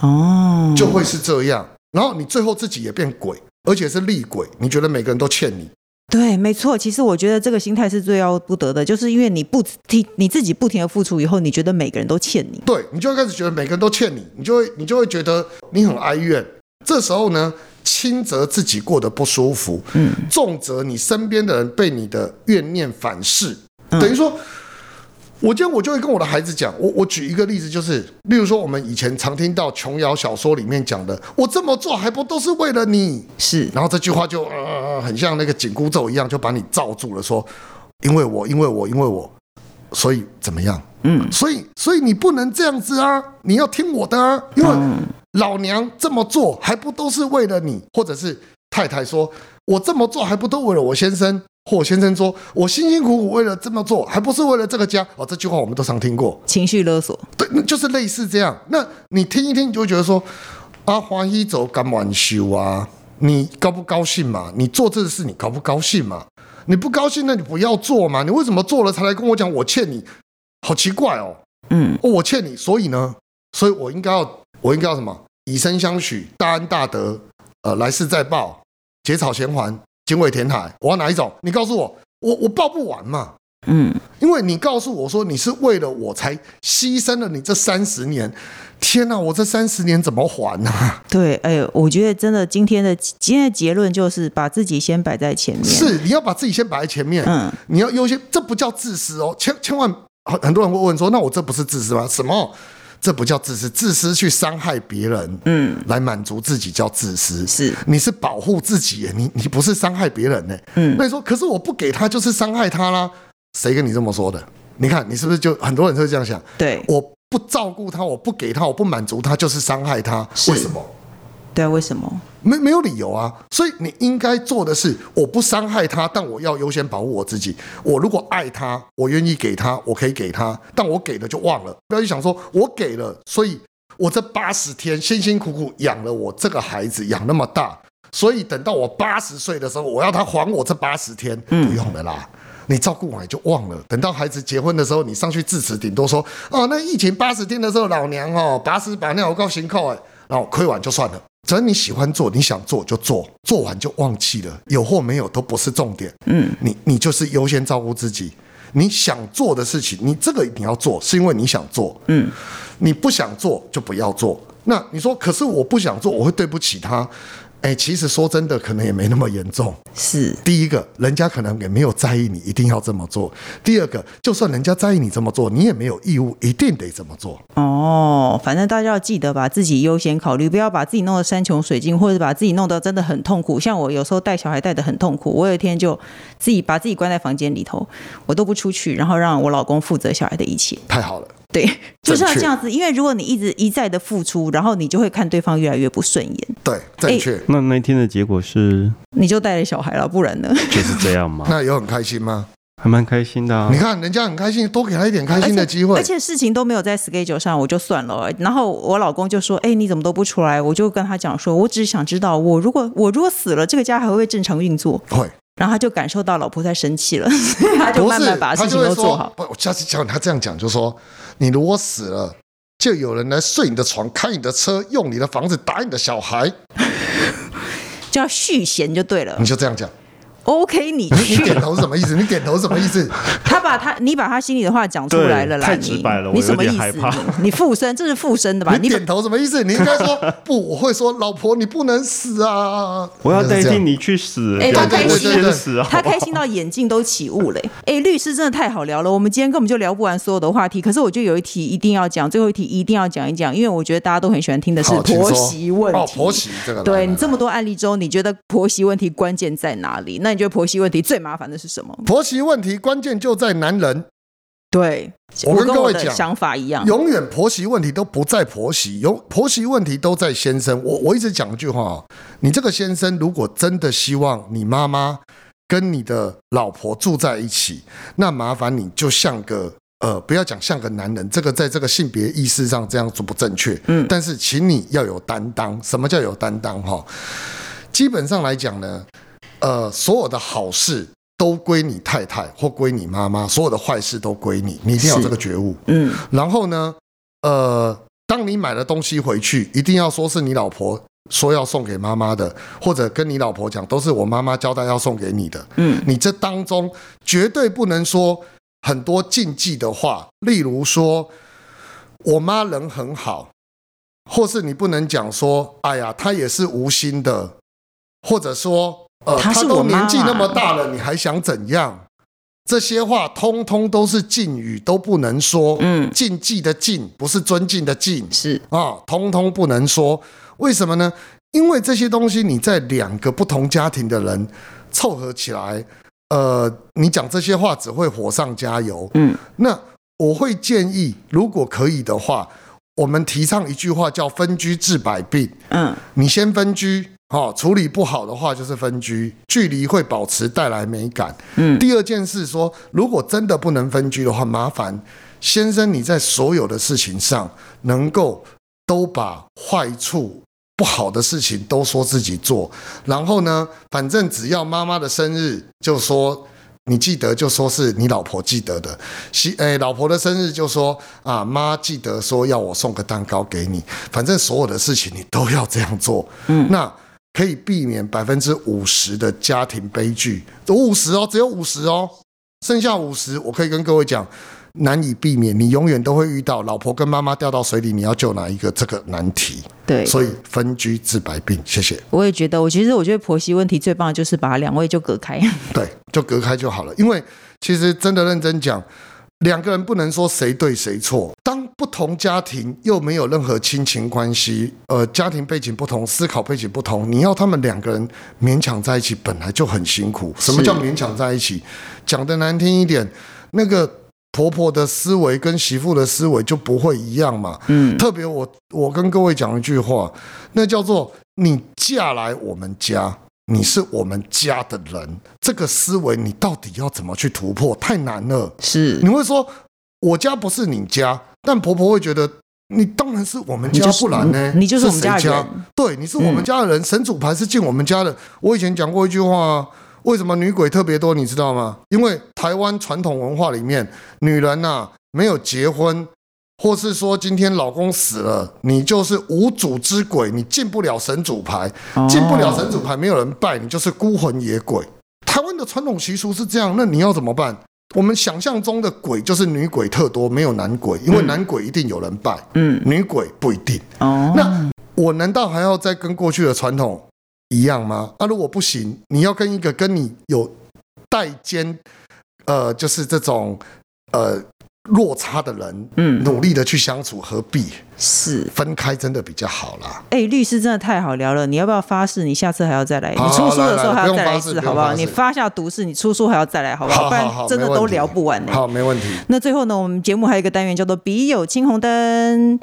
哦，就会是这样。然后你最后自己也变鬼，而且是厉鬼。你觉得每个人都欠你，对，没错。其实我觉得这个心态是最要不得的，就是因为你不停你自己不停的付出以后，你觉得每个人都欠你，对，你就会开始觉得每个人都欠你，你就会你就会觉得你很哀怨。这时候呢，轻则自己过得不舒服，嗯，重则你身边的人被你的怨念反噬，嗯、等于说。我今天我就会跟我的孩子讲，我我举一个例子，就是例如说我们以前常听到琼瑶小说里面讲的，我这么做还不都是为了你？是，然后这句话就呃很像那个紧箍咒一样，就把你罩住了，说因为我因为我因为我，所以怎么样？嗯，所以所以你不能这样子啊，你要听我的啊，因为老娘这么做还不都是为了你？或者是太太说，我这么做还不都为了我先生？或先生说：“我辛辛苦苦为了这么做，还不是为了这个家？”哦，这句话我们都常听过，情绪勒索。对，那就是类似这样。那你听一听，你就会觉得说：“阿华一走敢晚修啊，你高不高兴嘛？你做这个事，你高不高兴嘛？你不高兴，那你不要做嘛？你为什么做了才来跟我讲我欠你？好奇怪哦。嗯，哦，我欠你，所以呢，所以我应该要，我应该要什么？以身相许，大恩大德，呃，来世再报，结草衔环。”精卫填海，我要哪一种？你告诉我，我我报不完嘛。嗯，因为你告诉我说你是为了我才牺牲了你这三十年，天哪，我这三十年怎么还呢、啊？对，哎呦，我觉得真的今天的今天的结论就是把自己先摆在前面。是，你要把自己先摆在前面。嗯，你要优先，这不叫自私哦。千千万，很很多人会问说，那我这不是自私吗？什么？这不叫自私，自私去伤害别人，嗯，来满足自己叫自私。是，你是保护自己，你你不是伤害别人呢。嗯，那你说，可是我不给他就是伤害他啦。谁跟你这么说的？你看你是不是就很多人会这样想？对，我不照顾他，我不给他，我不满足他，就是伤害他。为什么？对啊，为什么？没没有理由啊，所以你应该做的是，我不伤害他，但我要优先保护我自己。我如果爱他，我愿意给他，我可以给他，但我给了就忘了，不要去想说我给了，所以我这八十天辛辛苦苦养了我这个孩子，养那么大，所以等到我八十岁的时候，我要他还我这八十天，不用了啦，你照顾完就忘了。等到孩子结婚的时候，你上去致辞，顶多说哦，那疫情八十天的时候，老娘哦把屎把尿我告辛苦哎，然后亏完就算了。只要你喜欢做，你想做就做，做完就忘记了，有或没有都不是重点。嗯，你你就是优先照顾自己，你想做的事情，你这个你要做，是因为你想做。嗯，你不想做就不要做。那你说，可是我不想做，我会对不起他。哎，其实说真的，可能也没那么严重。是第一个，人家可能也没有在意你一定要这么做。第二个，就算人家在意你这么做，你也没有义务一定得这么做。哦，反正大家要记得把自己优先考虑，不要把自己弄得山穷水尽，或者把自己弄得真的很痛苦。像我有时候带小孩带得很痛苦，我有一天就自己把自己关在房间里头，我都不出去，然后让我老公负责小孩的一切。太好了。对，就是要这样子，因为如果你一直一再的付出，然后你就会看对方越来越不顺眼。对，正确。那那天的结果是，你就带了小孩了，不然呢？就是这样吗？那有很开心吗？还蛮开心的啊。你看人家很开心，多给他一点开心的机会。而且事情都没有在 schedule 上，我就算了。然后我老公就说：“哎，你怎么都不出来？”我就跟他讲说：“我只是想知道，我如果我如果死了，这个家还会不会正常运作？”会。然后他就感受到老婆在生气了，他就慢慢把事情都做好。不，我下次教他这样讲，就说。你如果死了，就有人来睡你的床、开你的车、用你的房子、打你的小孩，就要续弦就对了。你就这样讲。OK，你你点头是什么意思？你点头什么意思？他把他，你把他心里的话讲出来了啦。太直白了，你什么意思？你附身，这是附身的吧？你点头什么意思？你应该说不，我会说老婆，你不能死啊！我要代替你去死。哎，他开心死啊，他开心到眼镜都起雾嘞。哎，律师真的太好聊了，我们今天根本就聊不完所有的话题。可是我就有一题一定要讲，最后一题一定要讲一讲，因为我觉得大家都很喜欢听的是婆媳问题。哦，婆媳这个，对你这么多案例中，你觉得婆媳问题关键在哪里？那你觉得婆媳问题？最麻烦的是什么？婆媳问题关键就在男人。对，我跟各位讲，想法一样，永远婆媳问题都不在婆媳，有婆媳问题都在先生。我我一直讲一句话，你这个先生如果真的希望你妈妈跟你的老婆住在一起，那麻烦你就像个呃，不要讲像个男人，这个在这个性别意识上这样做不正确。嗯，但是请你要有担当。什么叫有担当？哈，基本上来讲呢。呃，所有的好事都归你太太或归你妈妈，所有的坏事都归你，你一定要有这个觉悟。嗯，然后呢，呃，当你买了东西回去，一定要说是你老婆说要送给妈妈的，或者跟你老婆讲，都是我妈妈交代要送给你的。嗯，你这当中绝对不能说很多禁忌的话，例如说我妈人很好，或是你不能讲说，哎呀，她也是无心的，或者说，呃，她都年纪那么大了，你还想怎样？这些话通通都是禁语，都不能说。嗯，禁忌的禁不是尊敬的敬，是啊，通通不能说。为什么呢？因为这些东西你在两个不同家庭的人凑合起来，呃，你讲这些话只会火上加油。嗯，那我会建议，如果可以的话，我们提倡一句话叫“分居治百病”。嗯，你先分居。好，处理不好的话就是分居，距离会保持带来美感。嗯，第二件事说，如果真的不能分居的话，麻烦先生你在所有的事情上能够都把坏处、不好的事情都说自己做，然后呢，反正只要妈妈的生日就说你记得，就说是你老婆记得的。媳诶，老婆的生日就说啊，妈记得说要我送个蛋糕给你，反正所有的事情你都要这样做。嗯，那。可以避免百分之五十的家庭悲剧，五十哦，只有五十哦，剩下五十，我可以跟各位讲，难以避免，你永远都会遇到老婆跟妈妈掉到水里，你要救哪一个？这个难题。对，所以分居治百病，谢谢。我也觉得，我其实我觉得婆媳问题最棒的就是把两位就隔开，对，就隔开就好了。因为其实真的认真讲。两个人不能说谁对谁错。当不同家庭又没有任何亲情关系，呃，家庭背景不同，思考背景不同，你要他们两个人勉强在一起，本来就很辛苦。什么叫勉强在一起？讲得难听一点，那个婆婆的思维跟媳妇的思维就不会一样嘛。嗯，特别我我跟各位讲一句话，那叫做你嫁来我们家。你是我们家的人，这个思维你到底要怎么去突破？太难了。是，你会说我家不是你家，但婆婆会觉得你当然是我们家，不然呢？你就是我们家对，你是我们家的人，嗯、神主牌是进我们家的。我以前讲过一句话，为什么女鬼特别多？你知道吗？因为台湾传统文化里面，女人呐、啊、没有结婚。或是说今天老公死了，你就是无主之鬼，你进不了神主牌，进不了神主牌，没有人拜，你就是孤魂野鬼。台湾的传统习俗是这样，那你要怎么办？我们想象中的鬼就是女鬼特多，没有男鬼，因为男鬼一定有人拜，嗯，女鬼不一定。哦，那我难道还要再跟过去的传统一样吗？啊，如果不行，你要跟一个跟你有代间，呃，就是这种，呃。落差的人，嗯，努力的去相处，何必？是分开真的比较好啦。哎、欸，律师真的太好聊了，你要不要发誓？你下次还要再来？你出书的时候还要再来一次，好不好？你发下毒誓，你出书还要再来，好不好？不然真的都聊不完呢。好，没问题。那最后呢，我们节目还有一个单元叫做“笔友青红灯”，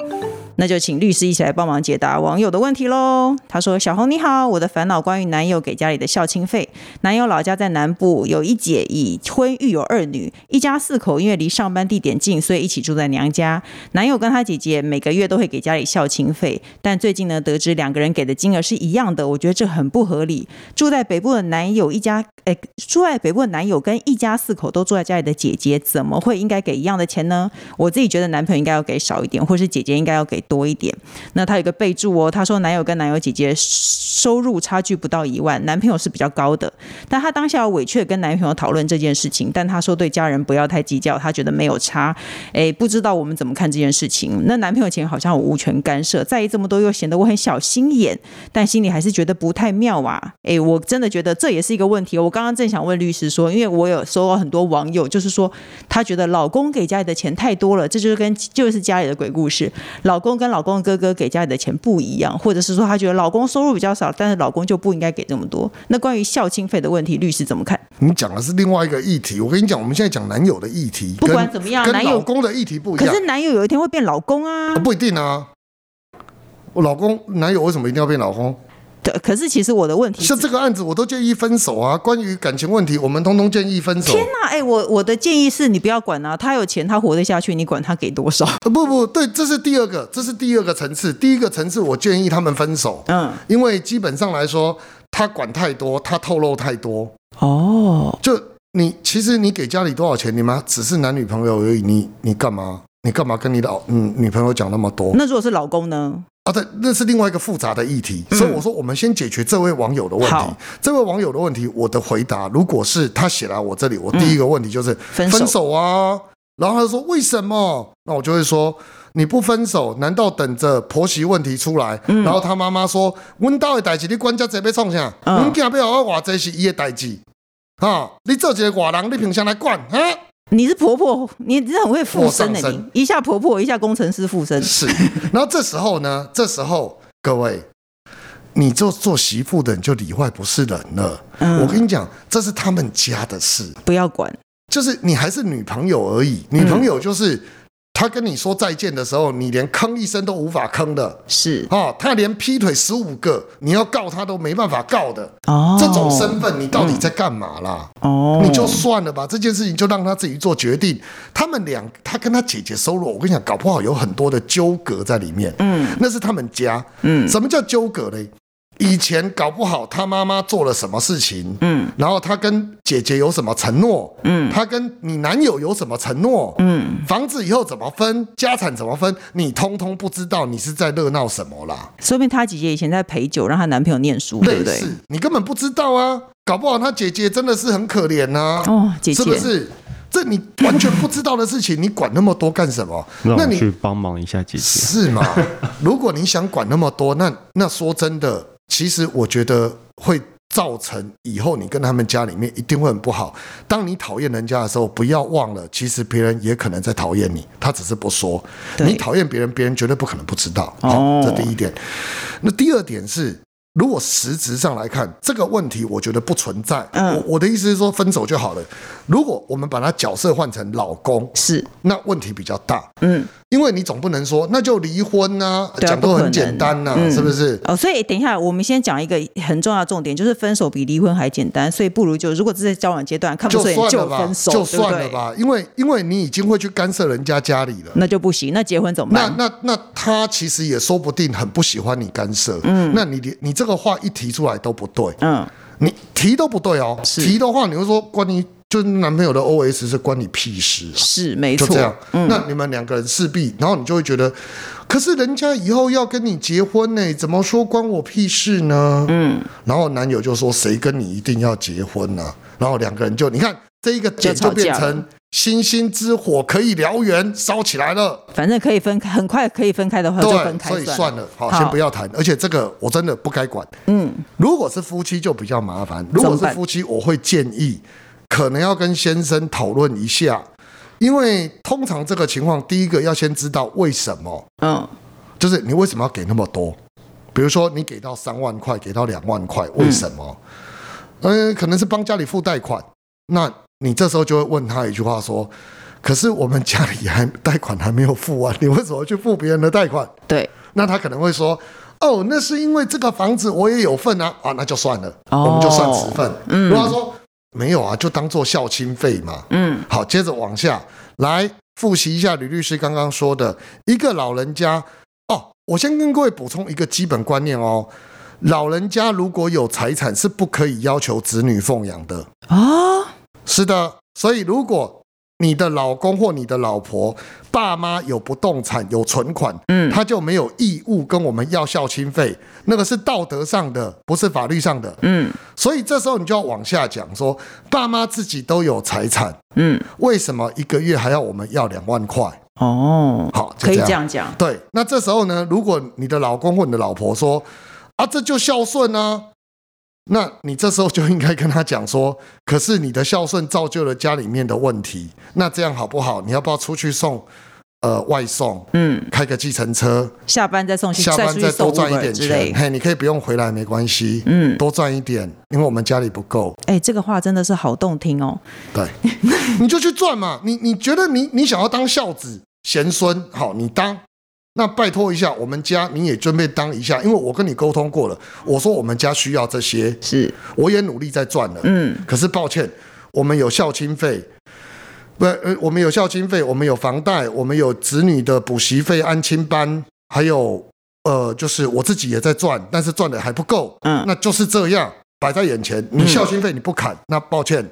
那就请律师一起来帮忙解答网友的问题喽。他说：“小红你好，我的烦恼关于男友给家里的孝亲费。男友老家在南部，有一姐已婚育有二女，一家四口因为离上班地点近，所以一起住在娘家。男友跟他姐姐每个月都会给家里孝亲费，但最近呢，得知两个人给的金额是一样的，我觉得这很不合理。住在北部的男友一家，哎，住在北部的男友跟一家四口都住在家里的姐姐，怎么会应该给一样的钱呢？我自己觉得男朋友应该要给少一点，或是姐姐应该要给多一点。那他有个备注哦，他说男友跟男友姐姐收入差距不到一万，男朋友是比较高的，但他当下委屈跟男朋友讨论这件事情，但他说对家人不要太计较，他觉得没有差。哎，不知道我们怎么看这件事情？那男朋友钱好像我无权干涉，在意这么多又显得我很小心眼，但心里还是觉得不太妙啊！哎，我真的觉得这也是一个问题。我刚刚正想问律师说，因为我有收到很多网友，就是说他觉得老公给家里的钱太多了，这就是跟就是家里的鬼故事。老公跟老公的哥哥给家里的钱不一样，或者是说她觉得老公收入比较少，但是老公就不应该给这么多。那关于孝亲费的问题，律师怎么看？你讲的是另外一个议题。我跟你讲，我们现在讲男友的议题，不管怎么样，跟老公的议题不一样。可是男友有一天会变老公啊？不一定啊。我老公男友为什么一定要变老公？对，可是其实我的问题是，像这个案子，我都建议分手啊。关于感情问题，我们通通建议分手。天哪，哎，我我的建议是你不要管啊，他有钱，他活得下去，你管他给多少？不不对，这是第二个，这是第二个层次。第一个层次，我建议他们分手。嗯，因为基本上来说，他管太多，他透露太多。哦，就你其实你给家里多少钱，你们只是男女朋友而已，你你干嘛？你干嘛跟你老嗯女朋友讲那么多？那如果是老公呢？啊，对，那是另外一个复杂的议题。所以我说，我们先解决这位网友的问题。好这位网友的问题，我的回答，如果是他写来我这里，我第一个问题就是分手啊。然后他就说为什么？那我就会说。你不分手，难道等着婆媳问题出来？嗯、然后他妈妈说：“温到的代志，你管家这边创啥？你今不要我话这是伊的代志啊！你做一个外人，你凭啥来管啊？”你是婆婆，你真的很会附身的，你一下婆婆，一下工程师附身。是。然后这时候呢？这时候各位，你做做媳妇的，你就里外不是人了。嗯、我跟你讲，这是他们家的事，不要管。就是你还是女朋友而已，女朋友就是。嗯他跟你说再见的时候，你连吭一声都无法吭的，是啊，他连劈腿十五个，你要告他都没办法告的。哦，这种身份，你到底在干嘛啦？哦，你就算了吧，这件事情就让他自己做决定。他们俩，他跟他姐姐收入，我跟你讲，搞不好有很多的纠葛在里面。嗯，那是他们家。嗯，什么叫纠葛嘞？以前搞不好他妈妈做了什么事情，嗯，然后他跟姐姐有什么承诺，嗯，他跟你男友有什么承诺，嗯，房子以后怎么分，家产怎么分，你通通不知道，你是在热闹什么啦？说明他姐姐以前在陪酒，让她男朋友念书，对不对？你根本不知道啊，搞不好他姐姐真的是很可怜呐，哦，姐姐是不是？这你完全不知道的事情，你管那么多干什么？那你去帮忙一下姐姐是吗？如果你想管那么多，那那说真的。其实我觉得会造成以后你跟他们家里面一定会很不好。当你讨厌人家的时候，不要忘了，其实别人也可能在讨厌你，他只是不说。对你讨厌别人，别人绝对不可能不知道。好，这第一点。那第二点是。如果实质上来看，这个问题我觉得不存在。嗯，我我的意思是说分手就好了。如果我们把他角色换成老公，是那问题比较大。嗯，因为你总不能说那就离婚呐、啊，讲都很简单呐、啊，嗯、是不是？哦，所以等一下，我们先讲一个很重要的重点，就是分手比离婚还简单。所以不如就如果是在交往阶段看不顺眼就分手，就算了吧。因为因为你已经会去干涉人家家里了，那就不行。那结婚怎么办？那那那他其实也说不定很不喜欢你干涉。嗯，那你你这个话一提出。出来都不对，嗯，你提都不对哦，提的话你会说关你就是男朋友的 OS 是关你屁事，啊，是没错，就这样，嗯，那你们两个人势必，然后你就会觉得，可是人家以后要跟你结婚呢，怎么说关我屁事呢？嗯，然后男友就说谁跟你一定要结婚呢，啊？然后两个人就你看这一个点就变成。星星之火可以燎原，烧起来了。反正可以分开，很快可以分开的话就分开，所以算了，好，好先不要谈。而且这个我真的不该管。嗯，如果是夫妻就比较麻烦。如果是夫妻，我会建议可能要跟先生讨论一下，因为通常这个情况，第一个要先知道为什么。嗯，就是你为什么要给那么多？比如说你给到三万块，给到两万块，为什么？嗯，可能是帮家里付贷款。那你这时候就会问他一句话说：“可是我们家里还贷款还没有付完，你为什么去付别人的贷款？”对，那他可能会说：“哦，那是因为这个房子我也有份啊，啊，那就算了，哦、我们就算十份。嗯”如果他说没有啊，就当做孝亲费嘛。嗯，好，接着往下来复习一下吕律师刚刚说的一个老人家哦，我先跟各位补充一个基本观念哦，老人家如果有财产是不可以要求子女奉养的啊。哦是的，所以如果你的老公或你的老婆爸妈有不动产有存款，嗯，他就没有义务跟我们要孝亲费，那个是道德上的，不是法律上的，嗯，所以这时候你就要往下讲说，爸妈自己都有财产，嗯，为什么一个月还要我们要两万块？哦，好，可以这样讲，对，那这时候呢，如果你的老公或你的老婆说，啊，这就孝顺呢？那你这时候就应该跟他讲说，可是你的孝顺造就了家里面的问题，那这样好不好？你要不要出去送，呃，外送？嗯，开个计程车，下班再送，下班再多赚一点钱。嘿，你可以不用回来没关系，嗯，多赚一点，因为我们家里不够。哎，这个话真的是好动听哦。对，你就去赚嘛。你你觉得你你想要当孝子贤孙，好，你当。那拜托一下，我们家你也准备当一下，因为我跟你沟通过了，我说我们家需要这些，是，我也努力在赚了，嗯，可是抱歉，我们有孝亲费，不，呃，我们有孝亲费，我们有房贷，我们有子女的补习费、安亲班，还有，呃，就是我自己也在赚，但是赚的还不够，嗯，那就是这样摆在眼前，你孝亲费你不砍，那抱歉。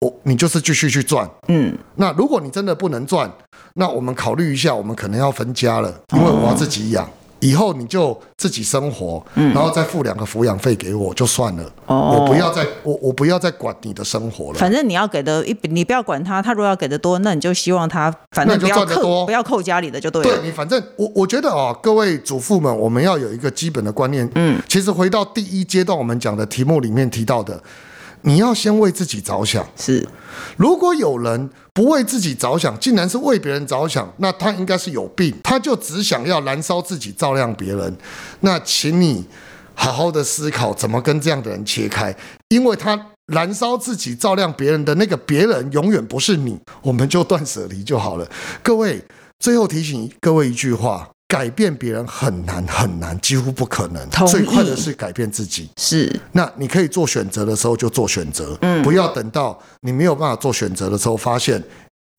我你就是继续去赚，嗯，那如果你真的不能赚，那我们考虑一下，我们可能要分家了，因为我要自己养。以后你就自己生活，嗯、然后再付两个抚养费给我就算了。哦、我不要再我我不要再管你的生活了。反正你要给的一，你不要管他，他如果要给的多，那你就希望他反正不要扣，不要扣家里的就对了。对你反正我我觉得啊、哦，各位主妇们，我们要有一个基本的观念。嗯，其实回到第一阶段我们讲的题目里面提到的，你要先为自己着想。是，如果有人。不为自己着想，竟然是为别人着想，那他应该是有病。他就只想要燃烧自己，照亮别人。那请你好好的思考，怎么跟这样的人切开，因为他燃烧自己，照亮别人的那个别人，永远不是你。我们就断舍离就好了。各位，最后提醒各位一句话。改变别人很难很难，几乎不可能。最快的是改变自己。是，那你可以做选择的时候就做选择，嗯，不要等到你没有办法做选择的时候，发现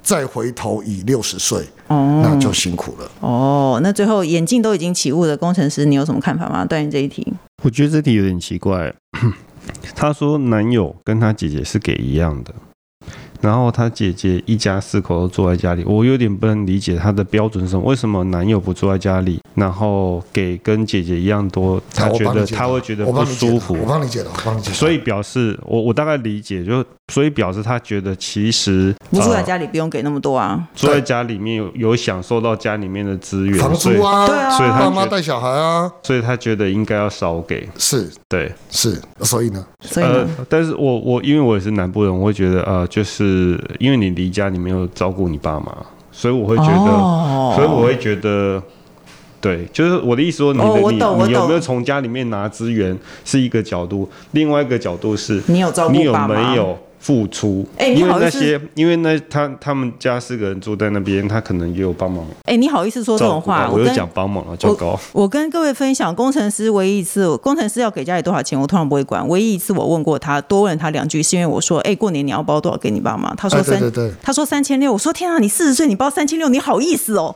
再回头已六十岁，哦，那就辛苦了。哦，那最后眼镜都已经起雾的工程师，你有什么看法吗？对于这一题，我觉得这题有点奇怪。他说男友跟他姐姐是给一样的。然后他姐姐一家四口都坐在家里，我有点不能理解他的标准是什么？为什么男友不坐在家里，然后给跟姐姐一样多？他觉得他会觉得不舒服。我帮你解了，我帮你解了。所以表示我我大概理解，就所以表示他觉得其实不住在家里不用给那么多啊，住在家里面有有享受到家里面的资源，房租啊，对啊，所以他爸妈带小孩啊，所以他觉得应该要少给。是，对，是，所以呢，所以呢，呃，但是我我因为我也是南部人，我会觉得呃，就是因为你。离家，你没有照顾你爸妈，所以我会觉得，oh. 所以我会觉得，对，就是我的意思说，你的、oh, 你你有没有从家里面拿资源是一个角度，另外一个角度是你有照顾你有没有？付出，哎，因为那些，因为那他他们家四个人住在那边，他可能也有帮忙。哎，你好意思说这种话？我有讲帮忙了，糟糕。我跟各位分享，工程师唯一一次，工程师要给家里多少钱，我通常不会管。唯一一次我问过他，多问他两句，是因为我说，哎，过年你要包多少给你爸妈？他说三，哎、对对对他说三千六。我说天啊，你四十岁你包三千六，你好意思哦？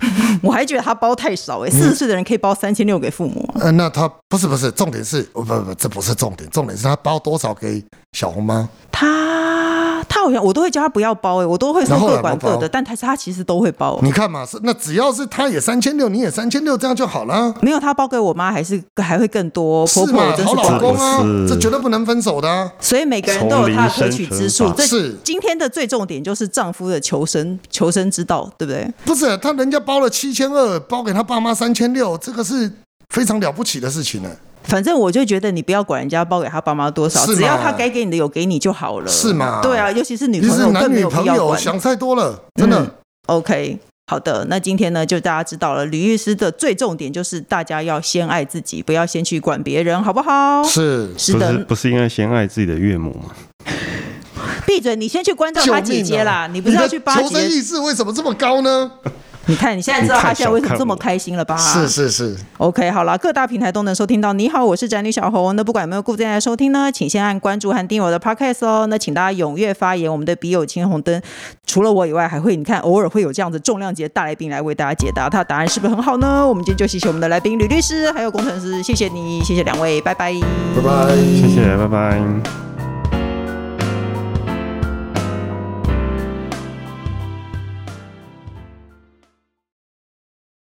我还觉得他包太少哎，四十岁的人可以包三千六给父母。嗯、呃，那他不是不是，重点是不不不，这不是重点，重点是他包多少给小红妈？他。他好像我都会叫他不要包哎，我都会说各管各的，但他他其实都会包。你看嘛，是那只要是他也三千六，你也三千六，这样就好了。没有他包给我妈，还是还会更多。婆婆是好老公啊，这绝对不能分手的啊。所以每个人都有他的可取之处。这是今天的最重点，就是丈夫的求生求生之道，对不对？不是他人家包了七千二，包给他爸妈三千六，这个是非常了不起的事情呢。反正我就觉得你不要管人家包给他爸妈多少，只要他该给你的有给你就好了，是吗？对啊，尤其是女朋友，男女朋友想太多了，真的。嗯、OK，好的，那今天呢，就大家知道了，吕律师的最重点就是大家要先爱自己，不要先去管别人，好不好？是，是的，不是不是应该先爱自己的岳母吗？闭嘴！你先去关照他姐姐啦，你不是要去巴结？求生意志为什么这么高呢？你看，你现在知道他现在为什么这么开心了吧？是是是，OK，好了，各大平台都能收听到。你好，我是宅女小红。那不管有没有固定来收听呢，请先按关注和订阅我的 Podcast 哦。那请大家踊跃发言。我们的笔友青红灯，除了我以外，还会你看偶尔会有这样子重量级的大来宾来为大家解答。他的答案是不是很好呢？我们今天就谢谢我们的来宾吕律师，还有工程师，谢谢你，谢谢两位，拜拜，拜拜，谢谢，拜拜。